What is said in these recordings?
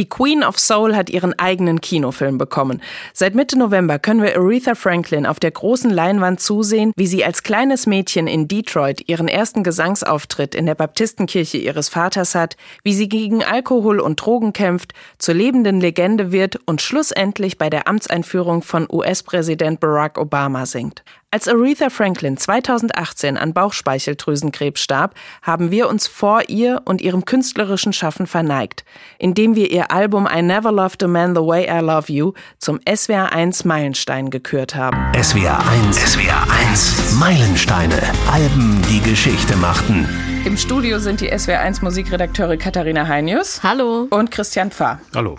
Die Queen of Soul hat ihren eigenen Kinofilm bekommen. Seit Mitte November können wir Aretha Franklin auf der großen Leinwand zusehen, wie sie als kleines Mädchen in Detroit ihren ersten Gesangsauftritt in der Baptistenkirche ihres Vaters hat, wie sie gegen Alkohol und Drogen kämpft, zur lebenden Legende wird und schlussendlich bei der Amtseinführung von US-Präsident Barack Obama singt. Als Aretha Franklin 2018 an Bauchspeicheldrüsenkrebs starb, haben wir uns vor ihr und ihrem künstlerischen Schaffen verneigt, indem wir ihr Album I Never Loved a Man the Way I Love You zum SWR 1 Meilenstein gekürt haben. SWR 1, SWR 1, Meilensteine, Alben, die Geschichte machten. Im Studio sind die SWR 1 Musikredakteure Katharina Heinius. Hallo. Und Christian Pfarr. Hallo.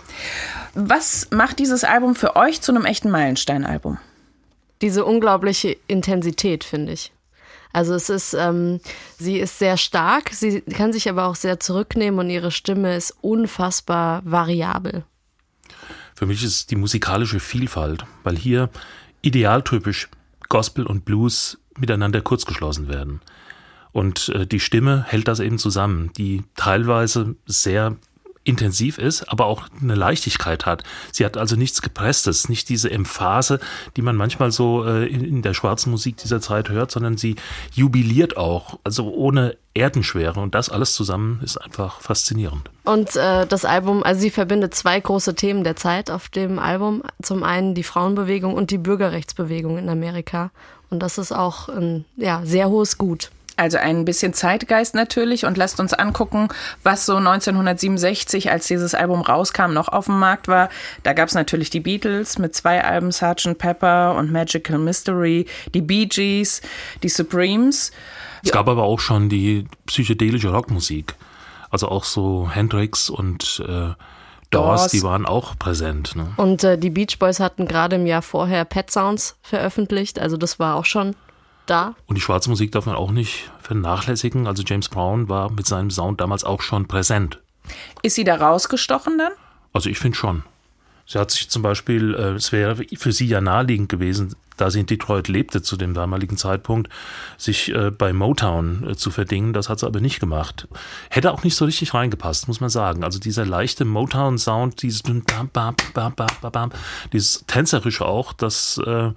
Was macht dieses Album für euch zu einem echten Meilenstein-Album? Diese unglaubliche Intensität, finde ich. Also es ist, ähm, sie ist sehr stark, sie kann sich aber auch sehr zurücknehmen und ihre Stimme ist unfassbar variabel. Für mich ist die musikalische Vielfalt, weil hier idealtypisch Gospel und Blues miteinander kurzgeschlossen werden. Und äh, die Stimme hält das eben zusammen, die teilweise sehr intensiv ist, aber auch eine Leichtigkeit hat. Sie hat also nichts Gepresstes, nicht diese Emphase, die man manchmal so äh, in, in, der schwarzen Musik dieser Zeit hört, sondern sie jubiliert auch, also ohne Erdenschwere. Und das alles zusammen ist einfach faszinierend. Und äh, das Album, also sie verbindet zwei große Themen der Zeit auf dem Album. Zum einen die Frauenbewegung und die Bürgerrechtsbewegung in Amerika. Und das ist auch ein ja, sehr hohes Gut. Also ein bisschen Zeitgeist natürlich und lasst uns angucken, was so 1967, als dieses Album rauskam, noch auf dem Markt war. Da gab es natürlich die Beatles mit zwei Alben, Sgt. Pepper und Magical Mystery, die Bee Gees, die Supremes. Es gab aber auch schon die psychedelische Rockmusik. Also auch so Hendrix und äh, Doors, die waren auch präsent. Ne? Und äh, die Beach Boys hatten gerade im Jahr vorher Pet Sounds veröffentlicht. Also das war auch schon da. Und die schwarze Musik darf man auch nicht vernachlässigen. Also James Brown war mit seinem Sound damals auch schon präsent. Ist sie da rausgestochen dann? Also ich finde schon. Sie hat sich zum Beispiel, äh, es wäre für sie ja naheliegend gewesen, da sie in Detroit lebte zu dem damaligen Zeitpunkt, sich äh, bei Motown äh, zu verdingen. Das hat sie aber nicht gemacht. Hätte auch nicht so richtig reingepasst, muss man sagen. Also dieser leichte Motown-Sound, dieses bam, bam, bam, bam, bam, dieses tänzerische auch, das äh,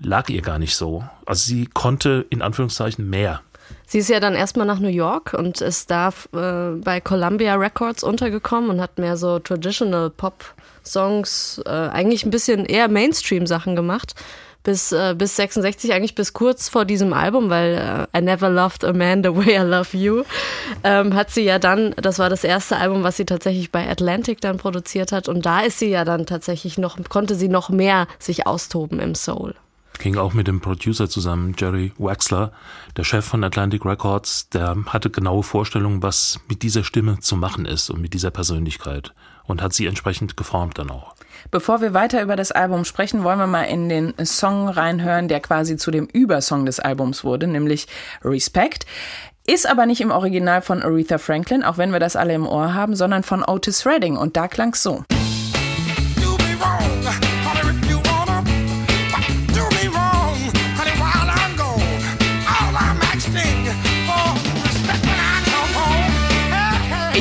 lag ihr gar nicht so. Also sie konnte in Anführungszeichen mehr. Sie ist ja dann erstmal nach New York und ist da äh, bei Columbia Records untergekommen und hat mehr so Traditional Pop Songs, äh, eigentlich ein bisschen eher Mainstream Sachen gemacht bis, äh, bis 66, eigentlich bis kurz vor diesem Album, weil äh, I Never Loved a Man the Way I Love You, ähm, hat sie ja dann, das war das erste Album, was sie tatsächlich bei Atlantic dann produziert hat. Und da ist sie ja dann tatsächlich noch, konnte sie noch mehr sich austoben im Soul. Ging auch mit dem Producer zusammen, Jerry Waxler, der Chef von Atlantic Records, der hatte genaue Vorstellungen, was mit dieser Stimme zu machen ist und mit dieser Persönlichkeit und hat sie entsprechend geformt dann auch. Bevor wir weiter über das Album sprechen, wollen wir mal in den Song reinhören, der quasi zu dem Übersong des Albums wurde, nämlich Respect. Ist aber nicht im Original von Aretha Franklin, auch wenn wir das alle im Ohr haben, sondern von Otis Redding und da klang's so.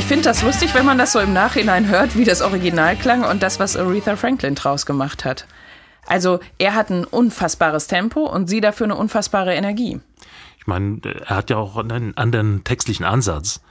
Finde das lustig, wenn man das so im Nachhinein hört, wie das Original klang und das, was Aretha Franklin draus gemacht hat. Also er hat ein unfassbares Tempo und sie dafür eine unfassbare Energie. Ich meine, er hat ja auch einen anderen textlichen Ansatz.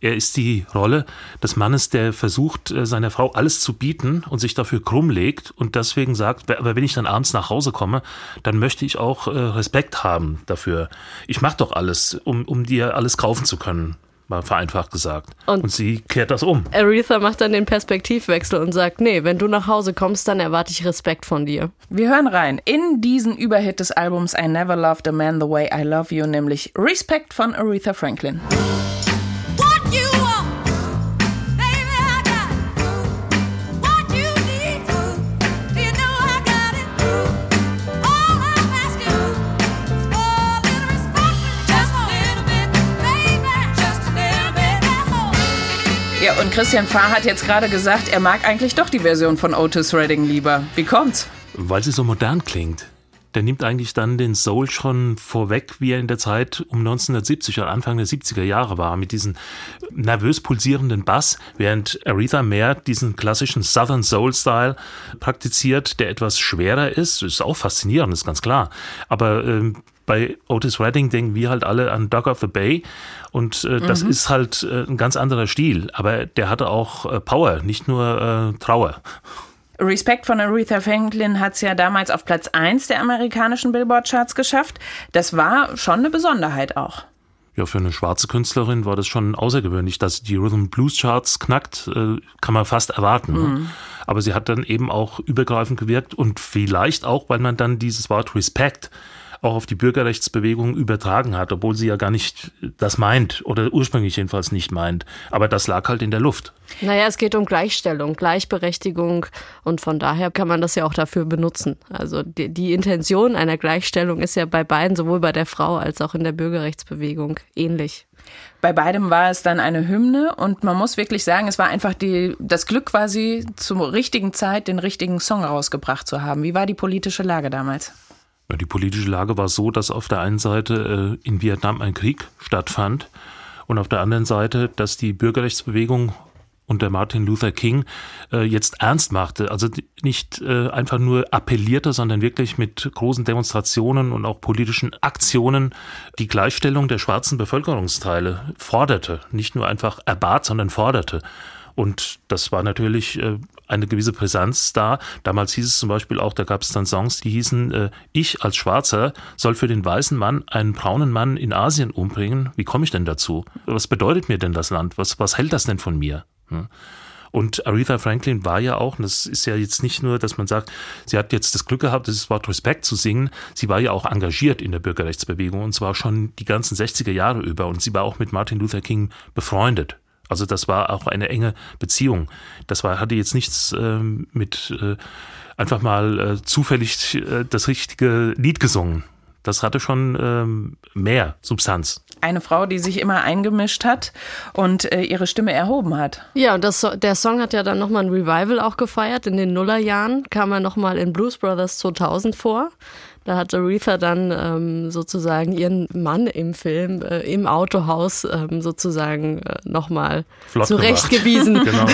Er ist die Rolle des Mannes, der versucht, äh, seiner Frau alles zu bieten und sich dafür krumm legt und deswegen sagt, aber wenn ich dann abends nach Hause komme, dann möchte ich auch äh, Respekt haben dafür. Ich mache doch alles, um, um dir alles kaufen zu können mal vereinfacht gesagt. Und, und, sie kehrt das um. Aretha macht dann den Perspektivwechsel und sagt, nee, wenn du nach Hause kommst, dann erwarte ich Respekt von dir. Wir hören rein in diesen Überhit des Albums I Never Loved a Man the Way I Love You, nämlich Respect von Aretha Franklin. Christian Fahr hat jetzt gerade gesagt, er mag eigentlich doch die Version von Otis Redding lieber. Wie kommt's? Weil sie so modern klingt. der nimmt eigentlich dann den Soul schon vorweg, wie er in der Zeit um 1970 oder Anfang der 70er Jahre war, mit diesem nervös pulsierenden Bass, während Aretha mehr diesen klassischen Southern Soul Style praktiziert, der etwas schwerer ist. Ist auch faszinierend, ist ganz klar. Aber ähm, bei Otis Redding denken wir halt alle an Dog of the Bay und äh, das mhm. ist halt äh, ein ganz anderer Stil, aber der hatte auch äh, Power, nicht nur äh, Trauer. Respect von Aretha Franklin hat es ja damals auf Platz 1 der amerikanischen Billboard-Charts geschafft. Das war schon eine Besonderheit auch. Ja, für eine schwarze Künstlerin war das schon außergewöhnlich, dass die Rhythm Blues Charts knackt, äh, kann man fast erwarten. Ne? Mhm. Aber sie hat dann eben auch übergreifend gewirkt und vielleicht auch, weil man dann dieses Wort Respect auch auf die Bürgerrechtsbewegung übertragen hat, obwohl sie ja gar nicht das meint oder ursprünglich jedenfalls nicht meint. Aber das lag halt in der Luft. Naja, es geht um Gleichstellung, Gleichberechtigung und von daher kann man das ja auch dafür benutzen. Also die, die Intention einer Gleichstellung ist ja bei beiden, sowohl bei der Frau als auch in der Bürgerrechtsbewegung, ähnlich. Bei beidem war es dann eine Hymne und man muss wirklich sagen, es war einfach die, das Glück quasi zur richtigen Zeit den richtigen Song rausgebracht zu haben. Wie war die politische Lage damals? Die politische Lage war so, dass auf der einen Seite äh, in Vietnam ein Krieg stattfand und auf der anderen Seite, dass die Bürgerrechtsbewegung unter Martin Luther King äh, jetzt ernst machte. Also nicht äh, einfach nur appellierte, sondern wirklich mit großen Demonstrationen und auch politischen Aktionen die Gleichstellung der schwarzen Bevölkerungsteile forderte. Nicht nur einfach erbat, sondern forderte. Und das war natürlich äh, eine gewisse Brisanz da. Damals hieß es zum Beispiel auch, da gab es dann Songs, die hießen, äh, ich als Schwarzer soll für den weißen Mann einen braunen Mann in Asien umbringen. Wie komme ich denn dazu? Was bedeutet mir denn das Land? Was, was hält das denn von mir? Hm? Und Aretha Franklin war ja auch, und das ist ja jetzt nicht nur, dass man sagt, sie hat jetzt das Glück gehabt, das Wort Respekt zu singen, sie war ja auch engagiert in der Bürgerrechtsbewegung und zwar schon die ganzen 60er Jahre über und sie war auch mit Martin Luther King befreundet. Also das war auch eine enge Beziehung. Das war, hatte jetzt nichts ähm, mit äh, einfach mal äh, zufällig äh, das richtige Lied gesungen. Das hatte schon ähm, mehr Substanz. Eine Frau, die sich immer eingemischt hat und äh, ihre Stimme erhoben hat. Ja, und das, der Song hat ja dann nochmal ein Revival auch gefeiert. In den Nullerjahren kam er nochmal in Blues Brothers 2000 vor. Da hat Aretha dann ähm, sozusagen ihren Mann im Film äh, im Autohaus ähm, sozusagen äh, nochmal zurechtgewiesen. genau.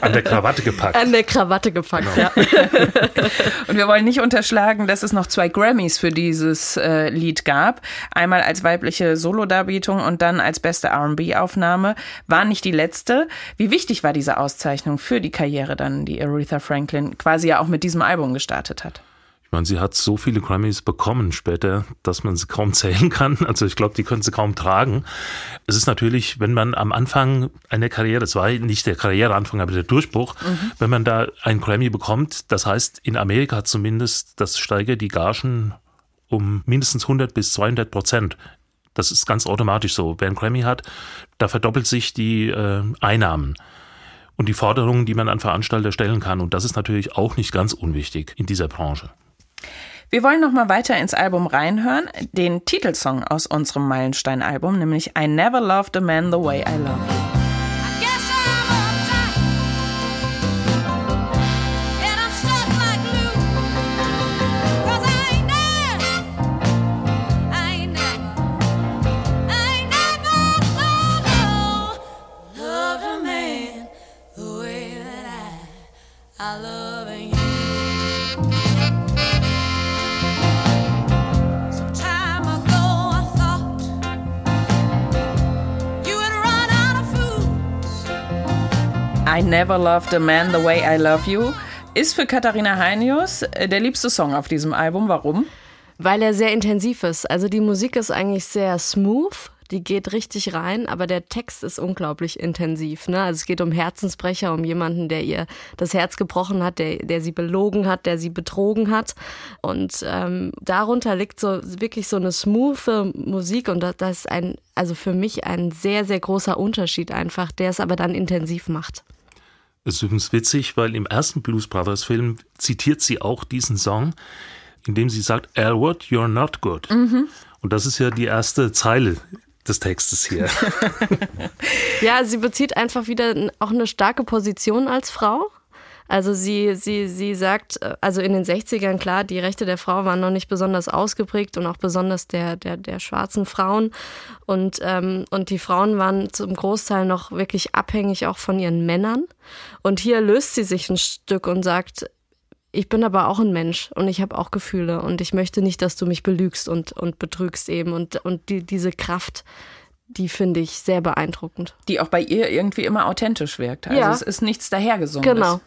An der Krawatte gepackt. An der Krawatte gepackt, genau. ja. und wir wollen nicht unterschlagen, dass es noch zwei Grammys für dieses äh, Lied gab. Einmal als weibliche Solodarbietung und dann als beste R&B-Aufnahme. War nicht die letzte. Wie wichtig war diese Auszeichnung für die Karriere dann, die Aretha Franklin quasi ja auch mit diesem Album gestartet hat? Ich meine, sie hat so viele Grammys bekommen später, dass man sie kaum zählen kann. Also ich glaube, die können sie kaum tragen. Es ist natürlich, wenn man am Anfang einer Karriere, das war nicht der Karriereanfang, aber der Durchbruch, mhm. wenn man da ein Grammy bekommt, das heißt in Amerika zumindest, das steigert die Gagen um mindestens 100 bis 200 Prozent. Das ist ganz automatisch so. Wer ein Grammy hat, da verdoppelt sich die äh, Einnahmen und die Forderungen, die man an Veranstalter stellen kann. Und das ist natürlich auch nicht ganz unwichtig in dieser Branche. Wir wollen noch mal weiter ins Album reinhören, den Titelsong aus unserem Meilenstein-Album, nämlich I Never Loved a Man the Way I Love Never Loved a Man the Way I Love You ist für Katharina Heinius äh, der liebste Song auf diesem Album. Warum? Weil er sehr intensiv ist. Also die Musik ist eigentlich sehr smooth. Die geht richtig rein, aber der Text ist unglaublich intensiv. Ne? Also es geht um Herzensbrecher, um jemanden, der ihr das Herz gebrochen hat, der, der sie belogen hat, der sie betrogen hat. Und ähm, darunter liegt so wirklich so eine smooth Musik und das ist ein, also für mich ein sehr, sehr großer Unterschied einfach, der es aber dann intensiv macht. Das ist übrigens witzig, weil im ersten Blues Brothers Film zitiert sie auch diesen Song, indem sie sagt, Elwood, you're not good. Mhm. Und das ist ja die erste Zeile des Textes hier. ja, sie bezieht einfach wieder auch eine starke Position als Frau. Also sie, sie, sie sagt, äh, also in den 60ern, klar, die Rechte der Frau waren noch nicht besonders ausgeprägt und auch besonders der, der, der schwarzen Frauen. Und, ähm, und die Frauen waren zum Großteil noch wirklich abhängig auch von ihren Männern. Und hier löst sie sich ein Stück und sagt, ich bin aber auch ein Mensch und ich habe auch Gefühle und ich möchte nicht, dass du mich belügst und, und betrügst eben. Und, und die, diese Kraft, die finde ich sehr beeindruckend. Die auch bei ihr irgendwie immer authentisch wirkt. Also Ja. es ist nichts dahergesungen. Genau.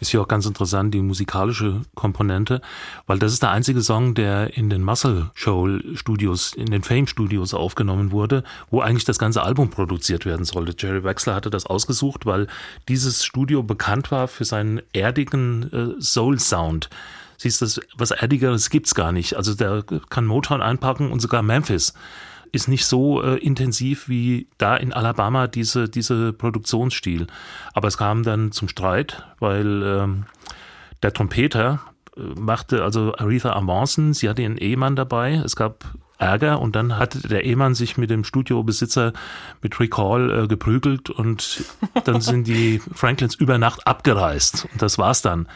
Ist hier auch ganz interessant, die musikalische Komponente, weil das ist der einzige Song, der in den Muscle Shoal Studios, in den Fame Studios aufgenommen wurde, wo eigentlich das ganze Album produziert werden sollte. Jerry Wexler hatte das ausgesucht, weil dieses Studio bekannt war für seinen erdigen äh, Soul Sound. Siehst du, was erdigeres gibt's gar nicht. Also der kann Motown einpacken und sogar Memphis ist nicht so äh, intensiv wie da in Alabama diese, diese Produktionsstil. Aber es kam dann zum Streit, weil ähm, der Trompeter äh, machte also Aretha Amonson, sie hatte ihren Ehemann dabei, es gab Ärger und dann hat der Ehemann sich mit dem Studiobesitzer mit Rick Hall äh, geprügelt und dann sind die Franklins über Nacht abgereist und das war's dann.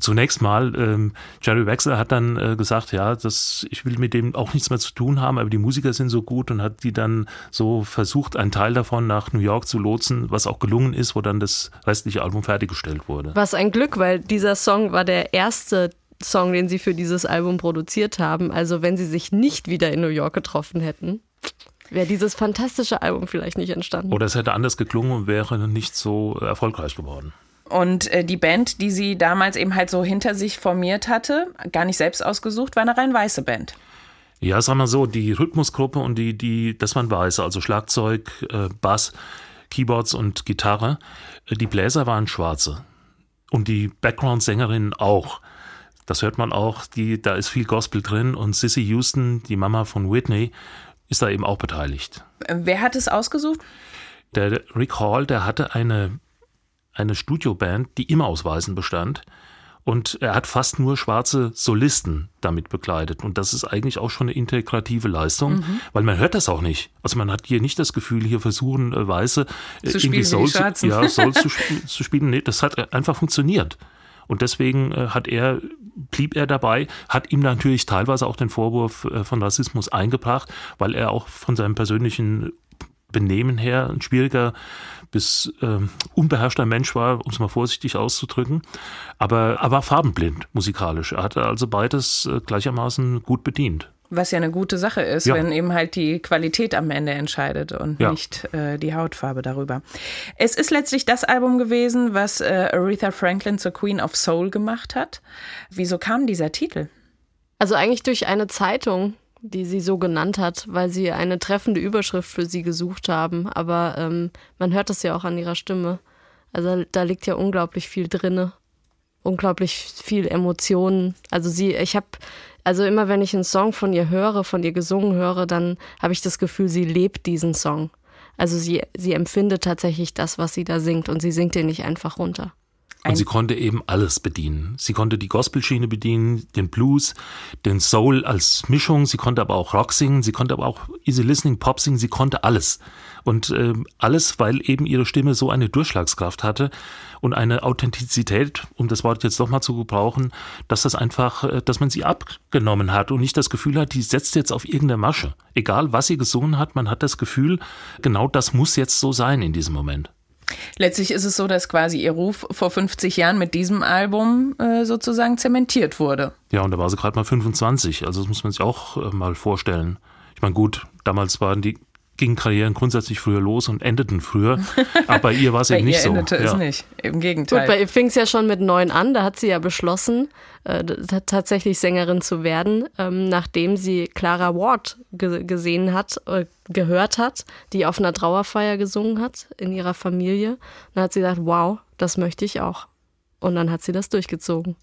Zunächst mal, ähm, Jerry Wexler hat dann äh, gesagt, ja, das, ich will mit dem auch nichts mehr zu tun haben, aber die Musiker sind so gut und hat die dann so versucht, einen Teil davon nach New York zu lotsen, was auch gelungen ist, wo dann das restliche Album fertiggestellt wurde. Was ein Glück, weil dieser Song war der erste Song, den sie für dieses Album produziert haben. Also wenn sie sich nicht wieder in New York getroffen hätten, wäre dieses fantastische Album vielleicht nicht entstanden. Oder es hätte anders geklungen und wäre nicht so erfolgreich geworden. Und äh, die Band, die sie damals eben halt so hinter sich formiert hatte, gar nicht selbst ausgesucht, war eine rein weiße Band. Ja, sag mal so, die Rhythmusgruppe und die, die, das man weiß, also Schlagzeug, äh, Bass, Keyboards und Gitarre, äh, die Bläser waren schwarze. Und die Background-Sängerinnen auch. Das hört man auch, die, da ist viel Gospel drin und Sissy Houston, die Mama von Whitney, ist da eben auch beteiligt. Wer hat es ausgesucht? Der Rick Hall, der hatte eine, eine Studioband, die immer aus Weißen bestand. Und er hat fast nur schwarze Solisten damit begleitet. Und das ist eigentlich auch schon eine integrative Leistung, weil man hört das auch nicht. Also man hat hier nicht das Gefühl, hier versuchen äh, Weiße äh, Zu spielen wie die Soul, zu, ja, Soul zu, zu spielen. Nee, das hat einfach funktioniert. Und deswegen äh, hat er, blieb er dabei, hat ihm natürlich teilweise auch den Vorwurf äh, von Rassismus eingebracht, weil er auch von seinem persönlichen Benehmen her ein schwieriger bis ähm, unbeherrschter Mensch war, um es mal vorsichtig auszudrücken. Aber er war farbenblind musikalisch. Er hatte also beides äh, gleichermaßen gut bedient. Was ja eine gute Sache ist, Ja. wenn eben halt die Qualität am Ende entscheidet und Ja. nicht äh, die Hautfarbe darüber. Es ist letztlich das Album gewesen, was äh, Aretha Franklin zur Queen of Soul gemacht hat. Wieso kam dieser Titel? Also eigentlich durch eine Zeitung, die sie so genannt hat, weil sie eine treffende Überschrift für sie gesucht haben. Aber ähm, man hört das ja auch an ihrer Stimme. Also da liegt ja unglaublich viel drinne. Unglaublich viel Emotionen. Also sie, ich habe, also immer wenn ich einen Song von ihr höre, von ihr gesungen höre, dann habe ich das Gefühl, sie lebt diesen Song. Also sie, sie empfindet tatsächlich das, was sie da singt und sie singt den nicht einfach runter. Und sie konnte eben alles bedienen. Sie konnte die Gospelschiene bedienen, den Blues, den Soul als Mischung. Sie konnte aber auch Rock singen. Sie konnte aber auch Easy Listening, Pop singen. Sie konnte alles. Und ähm, alles, weil eben ihre Stimme so eine Durchschlagskraft hatte und eine Authentizität, um das Wort jetzt doch mal zu gebrauchen, dass das einfach, äh, dass man sie abgenommen hat und nicht das Gefühl hat, die setzt jetzt auf irgendeine Masche. Egal, was sie gesungen hat, man hat das Gefühl, genau das muss jetzt so sein in diesem Moment. Letztlich ist es so, dass quasi ihr Ruf vor 50 Jahren mit diesem Album äh, sozusagen zementiert wurde. Ja, und da war sie gerade mal 25. Also das muss man sich auch äh, mal vorstellen. Ich meine, gut, damals waren die gingen Karrieren grundsätzlich früher los und endeten früher. Aber bei ihr war es Bei eben ihr nicht so. endete es ja. nicht. Im Gut, Gegenteil. bei ihr fing es ja schon mit neun an. Da hat sie ja beschlossen, äh, tatsächlich Sängerin zu werden, ähm, nachdem sie Clara Ward ge gesehen hat, äh, gehört hat, die auf einer Trauerfeier gesungen hat in ihrer Familie. Dann hat sie gesagt, wow, das möchte ich auch. Und dann hat sie das durchgezogen.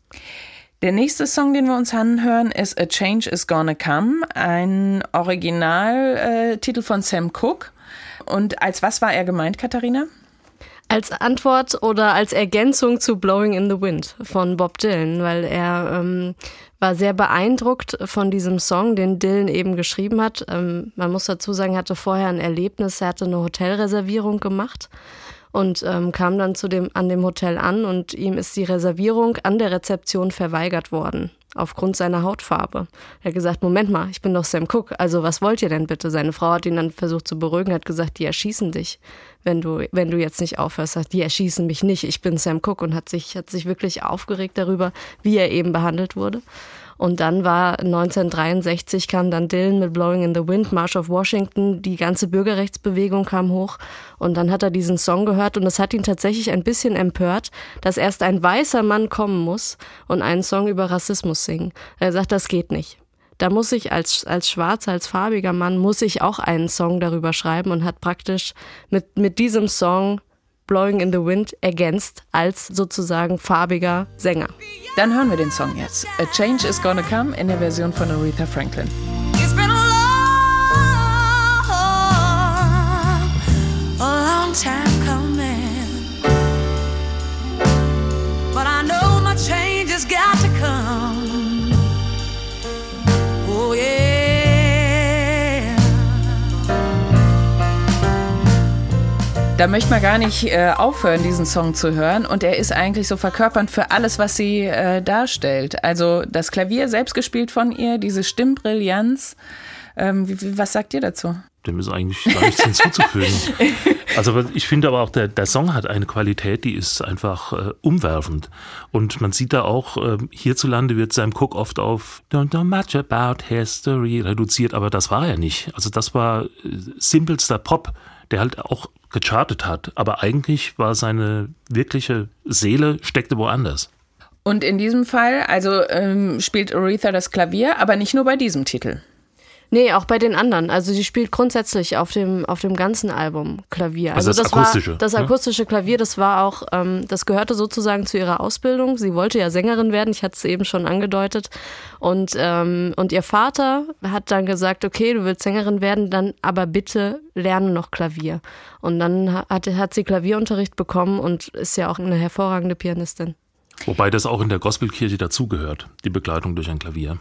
Der nächste Song, den wir uns anhören, ist A Change is Gonna Come, ein Originaltitel von Sam Cooke. Und als was war er gemeint, Katharina? Als Antwort oder als Ergänzung zu Blowing in the Wind von Bob Dylan, weil er ähm, war sehr beeindruckt von diesem Song, den Dylan eben geschrieben hat. Ähm, man muss dazu sagen, er hatte vorher ein Erlebnis, er hatte eine Hotelreservierung gemacht und ähm, kam dann zu dem, an dem Hotel an und ihm ist die Reservierung an der Rezeption verweigert worden aufgrund seiner Hautfarbe. Er hat gesagt, Moment mal, ich bin doch Sam Cook, also was wollt ihr denn bitte? Seine Frau hat ihn dann versucht zu beruhigen, hat gesagt, die erschießen dich, wenn du, wenn du jetzt nicht aufhörst. Sagt, die erschießen mich nicht, ich bin Sam Cook und hat sich, hat sich wirklich aufgeregt darüber, wie er eben behandelt wurde. Und dann war 1963 kam dann Dylan mit Blowing in the Wind, March of Washington, die ganze Bürgerrechtsbewegung kam hoch und dann hat er diesen Song gehört und es hat ihn tatsächlich ein bisschen empört, dass erst ein weißer Mann kommen muss und einen Song über Rassismus singen. Er sagt, das geht nicht. Da muss ich als, als schwarzer, als farbiger Mann, muss ich auch einen Song darüber schreiben und hat praktisch mit, mit diesem Song Blowing in the Wind ergänzt als sozusagen farbiger Sänger. Dann hören wir den Song jetzt. A Change is Gonna Come in der Version von Aretha Franklin. Da möchte man gar nicht äh, aufhören, diesen Song zu hören. Und er ist eigentlich so verkörpernd für alles, was sie äh, darstellt. Also das Klavier selbst gespielt von ihr, diese Stimmbrillanz. Ähm, wie, was sagt ihr dazu? Dem ist eigentlich gar nichts hinzuzufügen. Also ich finde aber auch, der, der Song hat eine Qualität, die ist einfach äh, umwerfend. Und man sieht da auch, äh, hierzulande wird Sam Cook oft auf Don't know much about history reduziert, aber das war er nicht. Also das war äh, simpelster Pop, der halt auch gechartet hat. Aber eigentlich war seine wirkliche Seele steckte woanders. Und in diesem Fall, also ähm, spielt Aretha das Klavier, aber nicht nur bei diesem Titel. Nee, auch bei den anderen. Also sie spielt grundsätzlich auf dem, auf dem ganzen Album Klavier. Also, also das, das akustische. War, das ne? akustische? Klavier, das war auch, ähm, das gehörte sozusagen zu ihrer Ausbildung. Sie wollte ja Sängerin werden, ich hatte es eben schon angedeutet. Und, ähm, und ihr Vater hat dann gesagt, okay, du willst Sängerin werden, dann aber bitte lerne noch Klavier. Und dann hat, hat sie Klavierunterricht bekommen und ist ja auch eine hervorragende Pianistin. Wobei das auch in der Gospelkirche dazugehört, die Begleitung durch ein Klavier.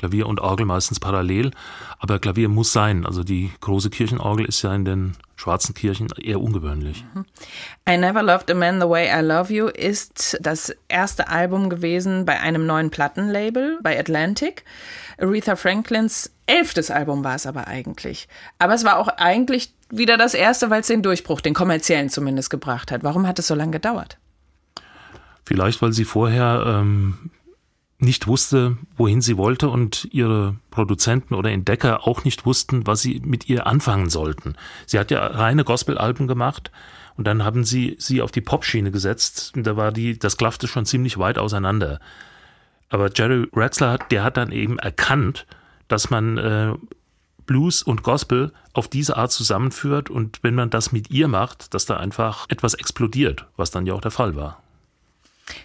Klavier und Orgel meistens parallel, aber Klavier muss sein. Also die große Kirchenorgel ist ja in den schwarzen Kirchen eher ungewöhnlich. I Never Loved a Man the Way I Love You ist das erste Album gewesen bei einem neuen Plattenlabel, bei Atlantic. Aretha Franklins elftes Album war es aber eigentlich. Aber es war auch eigentlich wieder das erste, weil es den Durchbruch, den kommerziellen zumindest, gebracht hat. Warum hat es so lange gedauert? Vielleicht, weil sie vorher ähm, nicht wusste, wohin sie wollte und ihre Produzenten oder Entdecker auch nicht wussten, was sie mit ihr anfangen sollten. Sie hat ja reine Gospel-Alben gemacht und dann haben sie sie auf die Popschiene gesetzt und da war die, das klaffte schon ziemlich weit auseinander. Aber Jerry Ratzler, der hat dann eben erkannt, dass man äh, Blues und Gospel auf diese Art zusammenführt und wenn man das mit ihr macht, dass da einfach etwas explodiert, was dann ja auch der Fall war.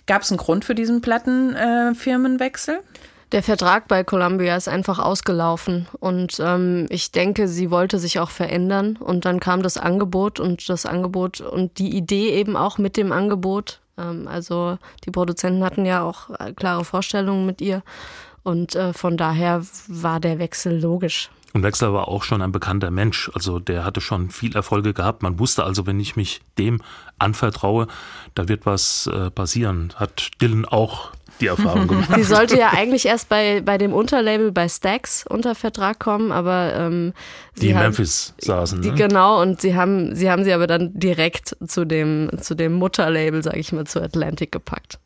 Gab es einen Grund für diesen Plattenfirmenwechsel? Äh, der Vertrag bei Columbia ist einfach ausgelaufen und ähm, ich denke, sie wollte sich auch verändern und dann kam das Angebot und das Angebot und die Idee eben auch mit dem Angebot. Ähm, also die Produzenten hatten ja auch äh, klare Vorstellungen mit ihr und äh, von daher war der Wechsel logisch. Und Wechsler war auch schon ein bekannter Mensch. Also der hatte schon viel Erfolge gehabt. Man wusste also, wenn ich mich dem anvertraue, da wird was äh, passieren. Hat Dylan auch die Erfahrung gemacht. Sie sollte ja eigentlich erst bei, bei dem Unterlabel bei Stax unter Vertrag kommen, aber ähm, die in Memphis saßen. Die, ne? Genau, und sie haben, sie haben sie aber dann direkt zu dem, zu dem Mutterlabel, sage ich mal, zu Atlantic gepackt.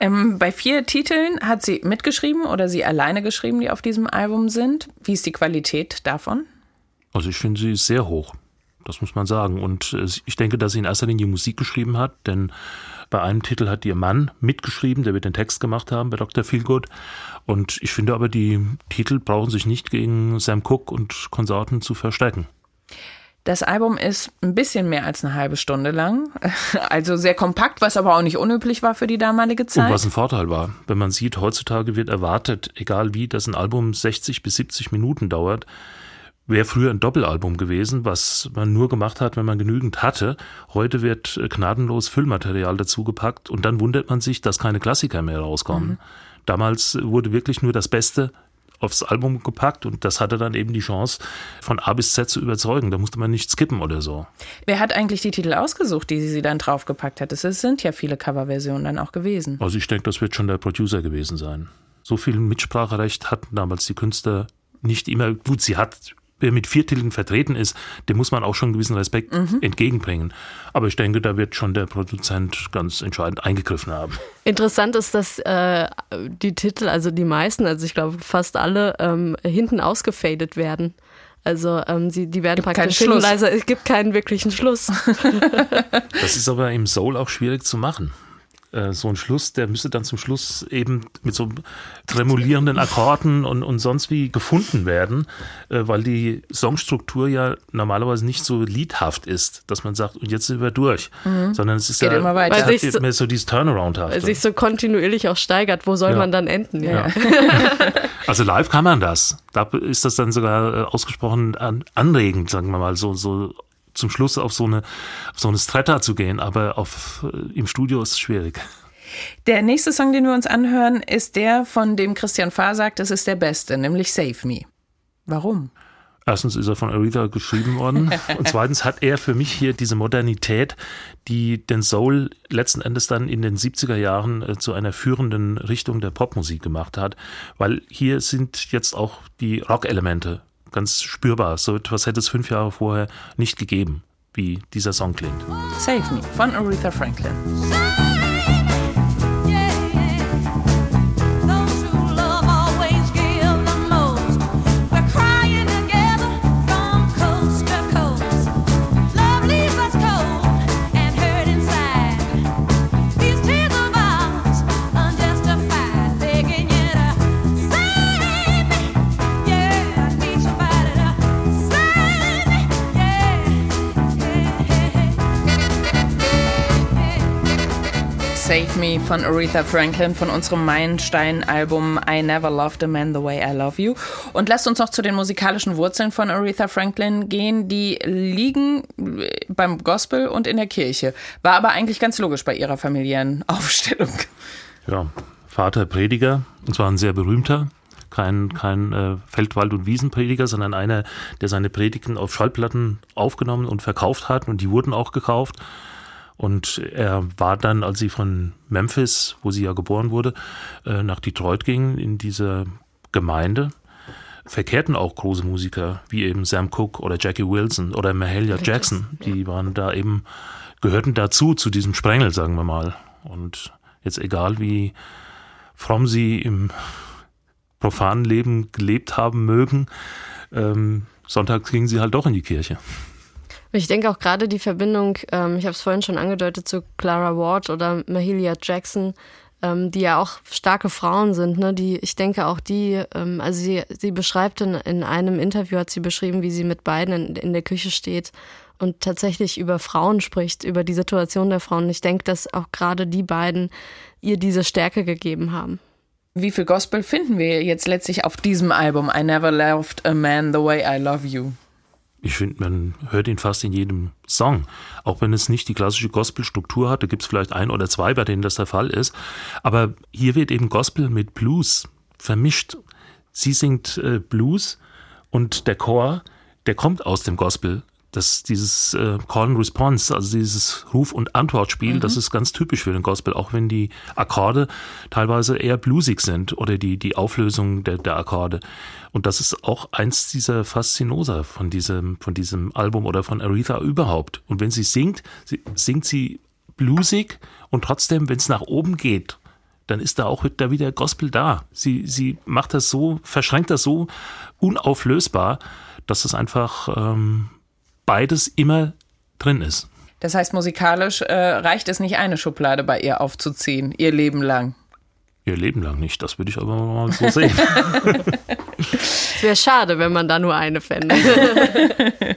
Ähm, bei vier Titeln hat sie mitgeschrieben oder sie alleine geschrieben, die auf diesem Album sind. Wie ist die Qualität davon? Also ich finde, sie ist sehr hoch. Das muss man sagen. Und äh, ich denke, dass sie in erster Linie Musik geschrieben hat, denn bei einem Titel hat ihr Mann mitgeschrieben, der wird den Text gemacht haben bei Dr. Feelgood. Und ich finde aber, die Titel brauchen sich nicht gegen Sam Cooke und Konsorten zu verstecken. Das Album ist ein bisschen mehr als eine halbe Stunde lang, also sehr kompakt, was aber auch nicht unüblich war für die damalige Zeit. Und was ein Vorteil war, wenn man sieht, heutzutage wird erwartet, egal wie, dass ein Album 60 bis 70 Minuten dauert, wäre früher ein Doppelalbum gewesen, was man nur gemacht hat, wenn man genügend hatte. Heute wird gnadenlos Füllmaterial dazugepackt und dann wundert man sich, dass keine Klassiker mehr rauskommen. Mhm. Damals wurde wirklich nur das Beste aufs Album gepackt und das hatte dann eben die Chance, von A bis Z zu überzeugen. Da musste man nicht skippen oder so. Wer hat eigentlich die Titel ausgesucht, die sie dann draufgepackt hat? Es sind ja viele Coverversionen dann auch gewesen. Also ich denke, das wird schon der Producer gewesen sein. So viel Mitspracherecht hatten damals die Künstler nicht immer. Gut, sie hat mit vier Titeln vertreten ist, dem muss man auch schon einen gewissen Respekt mhm. entgegenbringen. Aber ich denke, da wird schon der Produzent ganz entscheidend eingegriffen haben. Interessant ist, dass äh, die Titel, also die meisten, also ich glaube fast alle, ähm, hinten ausgefadet werden. Also ähm, sie, die werden gibt praktisch leiser. Es gibt keinen wirklichen Schluss. das ist aber im Soul auch schwierig zu machen. Äh, so ein Schluss, der müsste dann zum Schluss eben mit so tremulierenden Akkorden und, und sonst wie gefunden werden, äh, weil die Songstruktur ja normalerweise nicht so liedhaft ist, dass man sagt, und jetzt sind wir durch, mhm. sondern es ist Geht ja immer weiter. Weil sich so, mehr so dieses Turnaround hat. Weil sich so kontinuierlich auch steigert, wo soll ja. man dann enden? Ja. also live kann man das. Da ist das dann sogar äh, ausgesprochen anregend, sagen wir mal, so, so zum Schluss auf so eine, auf so eine Stretta zu gehen, aber auf, äh, im Studio ist es schwierig. Der nächste Song, den wir uns anhören, ist der, von dem Christian Fahr sagt, es ist der beste, nämlich Save Me. Warum? Erstens ist er von Aretha geschrieben worden und zweitens hat er für mich hier diese Modernität, die den Soul letzten Endes dann in den 70er Jahren äh, zu einer führenden Richtung der Popmusik gemacht hat, weil hier sind jetzt auch die Rock-Elemente ganz spürbar. So etwas hätte es fünf Jahre vorher nicht gegeben, wie dieser Song klingt. Save Me von Aretha Franklin. Save Me von Aretha Franklin von unserem Meilenstein-Album I Never Loved a Man the Way I Love You. Und lasst uns noch zu den musikalischen Wurzeln von Aretha Franklin gehen. Die liegen beim Gospel und in der Kirche. War aber eigentlich ganz logisch bei ihrer familiären Aufstellung. Ja, Vater Prediger, und zwar ein sehr berühmter kein, kein äh, Feldwald- und Wiesenprediger, sondern einer, der seine Predigten auf Schallplatten aufgenommen und verkauft hat und die wurden auch gekauft. Und er war dann, als sie von Memphis, wo sie ja geboren wurde, äh, nach Detroit ging, in diese Gemeinde, verkehrten auch große Musiker, wie eben Sam Cooke oder Jackie Wilson oder Mahalia Jackson. Die waren da eben, gehörten dazu, zu diesem Sprengel, sagen wir mal. Und jetzt egal wie fromm sie im profanen Leben gelebt haben mögen, ähm, sonntags gingen sie halt doch in die Kirche. Ich denke auch gerade die Verbindung, ähm, ich habe es vorhin schon angedeutet, zu Clara Ward oder Mahalia Jackson, ähm, die ja auch starke Frauen sind, ne? Die, ich denke auch die, ähm, also sie, sie beschreibt in, in einem Interview hat sie beschrieben, wie sie mit beiden in, in der Küche steht und tatsächlich über Frauen spricht, über die Situation der Frauen. Ich denke, dass auch gerade die beiden ihr diese Stärke gegeben haben. Wie viel Gospel finden wir jetzt letztlich auf diesem Album I Never Loved a Man the Way I Love You? Ich finde, man hört ihn fast in jedem Song. Auch wenn es nicht die klassische Gospel-Struktur hat, da gibt es vielleicht ein oder zwei, bei denen das der Fall ist. Aber hier wird eben Gospel mit Blues vermischt. Sie singt äh, Blues und der Chor, der kommt aus dem Gospel das, dieses äh, Call and Response, also dieses Ruf- und Antwortspiel, mhm. das ist ganz typisch für den Gospel, auch wenn die Akkorde teilweise eher bluesig sind oder die, die Auflösung der, der Akkorde. Und das ist auch eins dieser Faszinosa von diesem, von diesem Album oder von Aretha überhaupt. Und wenn sie singt, sie, singt sie bluesig und trotzdem, wenn es nach oben geht, dann ist da auch da wieder Gospel da. Sie, sie macht das so, verschränkt das so unauflösbar, dass es einfach ähm, beides immer drin ist. Das heißt, musikalisch äh, reicht es nicht, eine Schublade bei ihr aufzuziehen, ihr Leben lang. Ihr Leben lang nicht, das würde ich aber mal so sehen. Es wäre schade, wenn man da nur eine fände.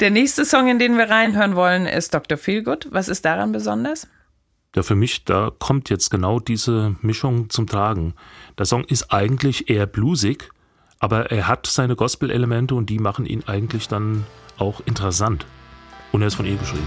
Der nächste Song, in den wir reinhören wollen, ist Dr. Feelgood. Was ist daran besonders? Ja, für mich, da kommt jetzt genau diese Mischung zum Tragen. Der Song ist eigentlich eher bluesig, aber er hat seine Gospel-Elemente und die machen ihn eigentlich dann auch interessant. Und er ist von ihr geschrieben.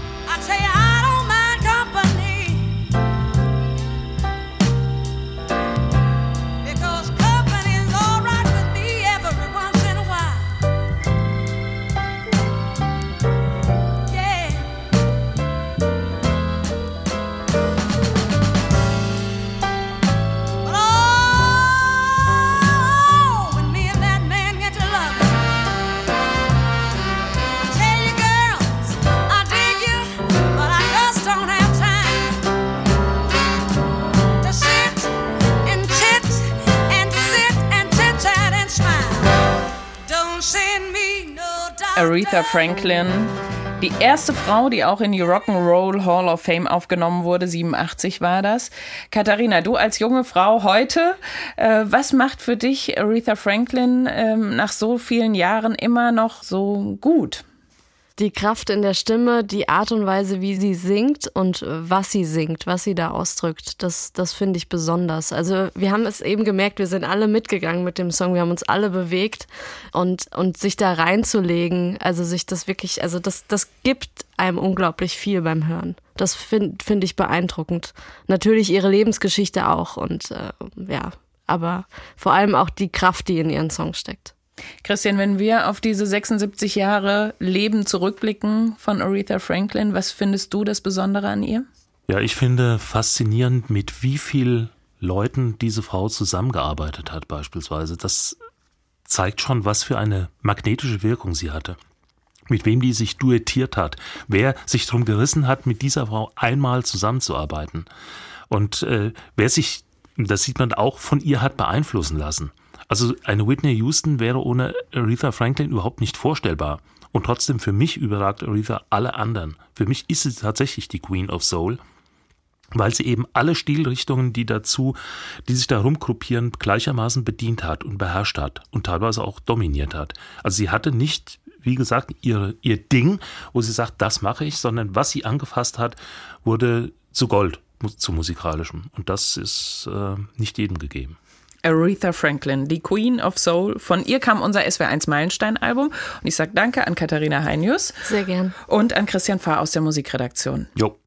Aretha Franklin. Die erste Frau, die auch in die Rock'n'Roll Hall of Fame aufgenommen wurde, 87 war das. Katharina, du als junge Frau heute, äh, was macht für dich Aretha Franklin äh, nach so vielen Jahren immer noch so gut? Die Kraft in der Stimme, die Art und Weise, wie sie singt und was sie singt, was sie da ausdrückt, das, das finde ich besonders. Also wir haben es eben gemerkt, wir sind alle mitgegangen mit dem Song, wir haben uns alle bewegt und, und sich da reinzulegen, also sich das wirklich, also das, das gibt einem unglaublich viel beim Hören. Das finde find ich beeindruckend. Natürlich ihre Lebensgeschichte auch und äh, ja, aber vor allem auch die Kraft, die in ihren Songs steckt. Christian, wenn wir auf diese 76 Jahre Leben zurückblicken von Aretha Franklin, was findest du das Besondere an ihr? Ja, ich finde faszinierend, mit wie viel Leuten diese Frau zusammengearbeitet hat, beispielsweise. Das zeigt schon, was für eine magnetische Wirkung sie hatte. Mit wem die sich duettiert hat, wer sich darum gerissen hat, mit dieser Frau einmal zusammenzuarbeiten. Und äh, wer sich, das sieht man auch, von ihr hat beeinflussen lassen. Also eine Whitney Houston wäre ohne Aretha Franklin überhaupt nicht vorstellbar. Und trotzdem für mich überragt Aretha alle anderen. Für mich ist sie tatsächlich die Queen of Soul, weil sie eben alle Stilrichtungen, die dazu, die sich da rumgruppieren, gleichermaßen bedient hat und beherrscht hat und teilweise auch dominiert hat. Also sie hatte nicht, wie gesagt, ihre, ihr Ding, wo sie sagt, das mache ich, sondern was sie angefasst hat, wurde zu Gold, zu musikalischem. Und das ist äh, nicht jedem gegeben. Aretha Franklin, die Queen of Soul. Von ihr kam unser SW1 Meilenstein-Album. Und ich sage danke an Katharina Heinius. Sehr gern. Und an Christian Fahr aus der Musikredaktion. Jo.